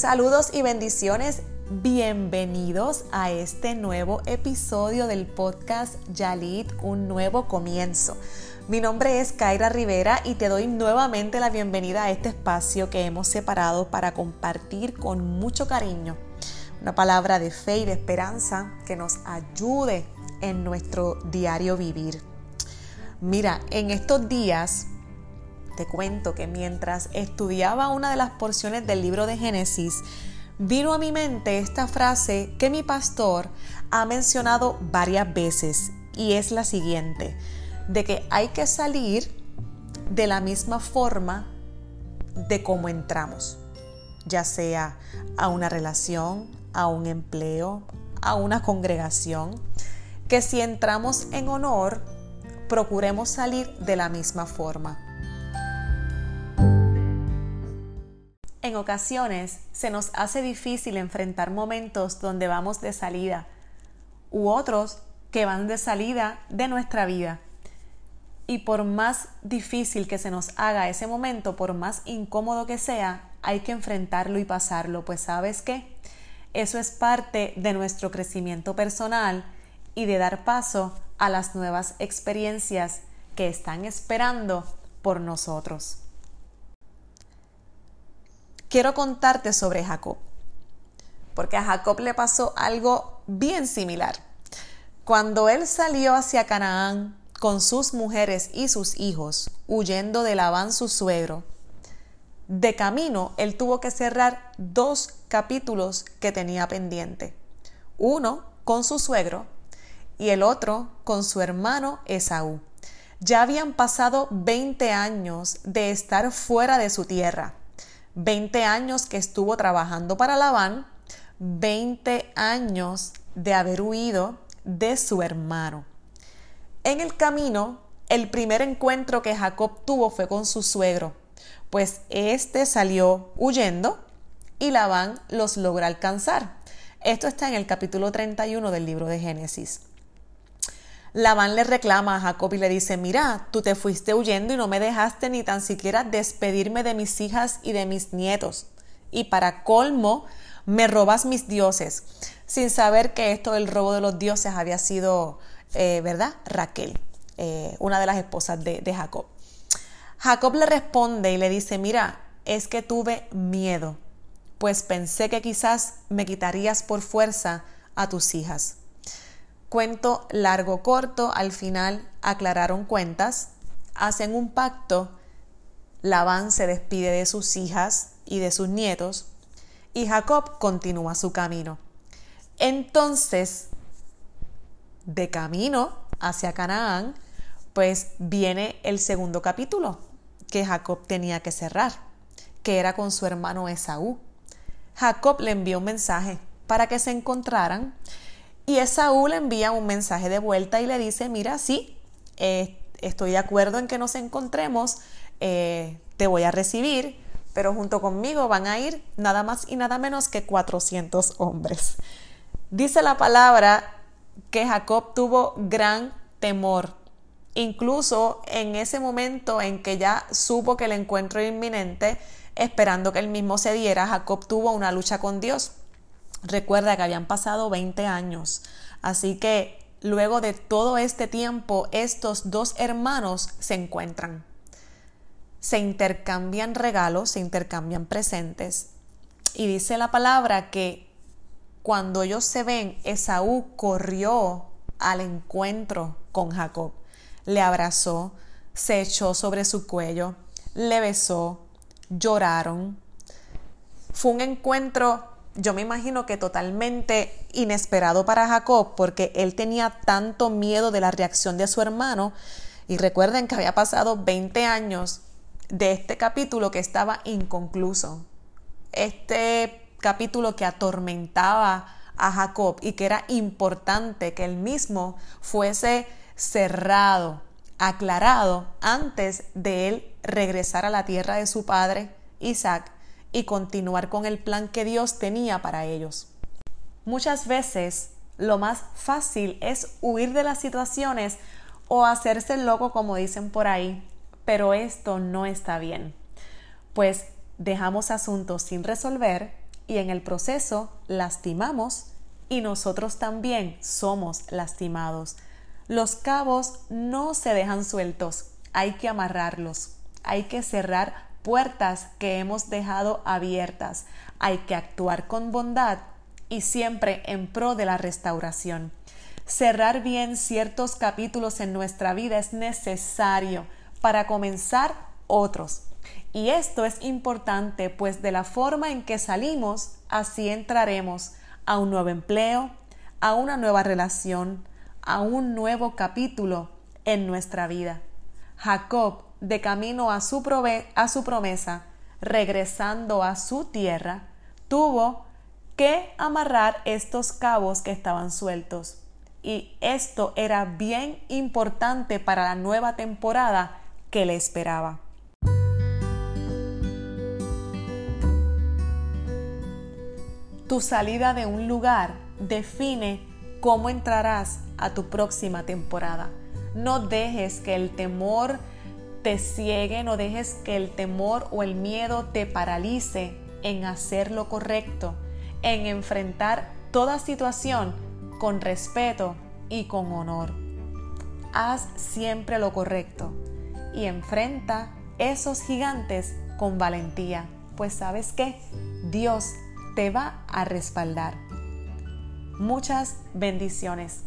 Saludos y bendiciones. Bienvenidos a este nuevo episodio del podcast Yalit, un nuevo comienzo. Mi nombre es Kaira Rivera y te doy nuevamente la bienvenida a este espacio que hemos separado para compartir con mucho cariño una palabra de fe y de esperanza que nos ayude en nuestro diario vivir. Mira, en estos días te cuento que mientras estudiaba una de las porciones del libro de Génesis, vino a mi mente esta frase que mi pastor ha mencionado varias veces y es la siguiente, de que hay que salir de la misma forma de cómo entramos, ya sea a una relación, a un empleo, a una congregación, que si entramos en honor, procuremos salir de la misma forma. En ocasiones se nos hace difícil enfrentar momentos donde vamos de salida u otros que van de salida de nuestra vida. Y por más difícil que se nos haga ese momento, por más incómodo que sea, hay que enfrentarlo y pasarlo, pues sabes qué, eso es parte de nuestro crecimiento personal y de dar paso a las nuevas experiencias que están esperando por nosotros quiero contarte sobre Jacob. Porque a Jacob le pasó algo bien similar. Cuando él salió hacia Canaán con sus mujeres y sus hijos, huyendo de Labán su suegro, de camino él tuvo que cerrar dos capítulos que tenía pendiente. Uno con su suegro y el otro con su hermano Esaú. Ya habían pasado 20 años de estar fuera de su tierra 20 años que estuvo trabajando para Labán, 20 años de haber huido de su hermano. En el camino, el primer encuentro que Jacob tuvo fue con su suegro, pues éste salió huyendo y Labán los logra alcanzar. Esto está en el capítulo 31 del libro de Génesis. Labán le reclama a Jacob y le dice, mira, tú te fuiste huyendo y no me dejaste ni tan siquiera despedirme de mis hijas y de mis nietos. Y para colmo, me robas mis dioses, sin saber que esto del robo de los dioses había sido, eh, ¿verdad? Raquel, eh, una de las esposas de, de Jacob. Jacob le responde y le dice, mira, es que tuve miedo, pues pensé que quizás me quitarías por fuerza a tus hijas. Cuento largo corto, al final aclararon cuentas, hacen un pacto, Labán se despide de sus hijas y de sus nietos y Jacob continúa su camino. Entonces, de camino hacia Canaán, pues viene el segundo capítulo que Jacob tenía que cerrar, que era con su hermano Esaú. Jacob le envió un mensaje para que se encontraran y Esaú le envía un mensaje de vuelta y le dice, mira, sí, eh, estoy de acuerdo en que nos encontremos, eh, te voy a recibir, pero junto conmigo van a ir nada más y nada menos que 400 hombres. Dice la palabra que Jacob tuvo gran temor. Incluso en ese momento en que ya supo que el encuentro era inminente, esperando que él mismo se diera, Jacob tuvo una lucha con Dios. Recuerda que habían pasado 20 años, así que luego de todo este tiempo estos dos hermanos se encuentran. Se intercambian regalos, se intercambian presentes. Y dice la palabra que cuando ellos se ven, Esaú corrió al encuentro con Jacob. Le abrazó, se echó sobre su cuello, le besó, lloraron. Fue un encuentro yo me imagino que totalmente inesperado para Jacob, porque él tenía tanto miedo de la reacción de su hermano. Y recuerden que había pasado 20 años de este capítulo que estaba inconcluso. Este capítulo que atormentaba a Jacob y que era importante que él mismo fuese cerrado, aclarado, antes de él regresar a la tierra de su padre, Isaac, y continuar con el plan que Dios tenía para ellos. Muchas veces lo más fácil es huir de las situaciones o hacerse loco como dicen por ahí, pero esto no está bien, pues dejamos asuntos sin resolver y en el proceso lastimamos y nosotros también somos lastimados. Los cabos no se dejan sueltos, hay que amarrarlos, hay que cerrar puertas que hemos dejado abiertas, hay que actuar con bondad y siempre en pro de la restauración. Cerrar bien ciertos capítulos en nuestra vida es necesario para comenzar otros. Y esto es importante, pues de la forma en que salimos, así entraremos a un nuevo empleo, a una nueva relación, a un nuevo capítulo en nuestra vida. Jacob, de camino a su, a su promesa, regresando a su tierra, tuvo que amarrar estos cabos que estaban sueltos. Y esto era bien importante para la nueva temporada que le esperaba. Tu salida de un lugar define cómo entrarás a tu próxima temporada. No dejes que el temor te ciegue, no dejes que el temor o el miedo te paralice en hacer lo correcto, en enfrentar toda situación con respeto y con honor. Haz siempre lo correcto y enfrenta esos gigantes con valentía, pues sabes que Dios te va a respaldar. Muchas bendiciones.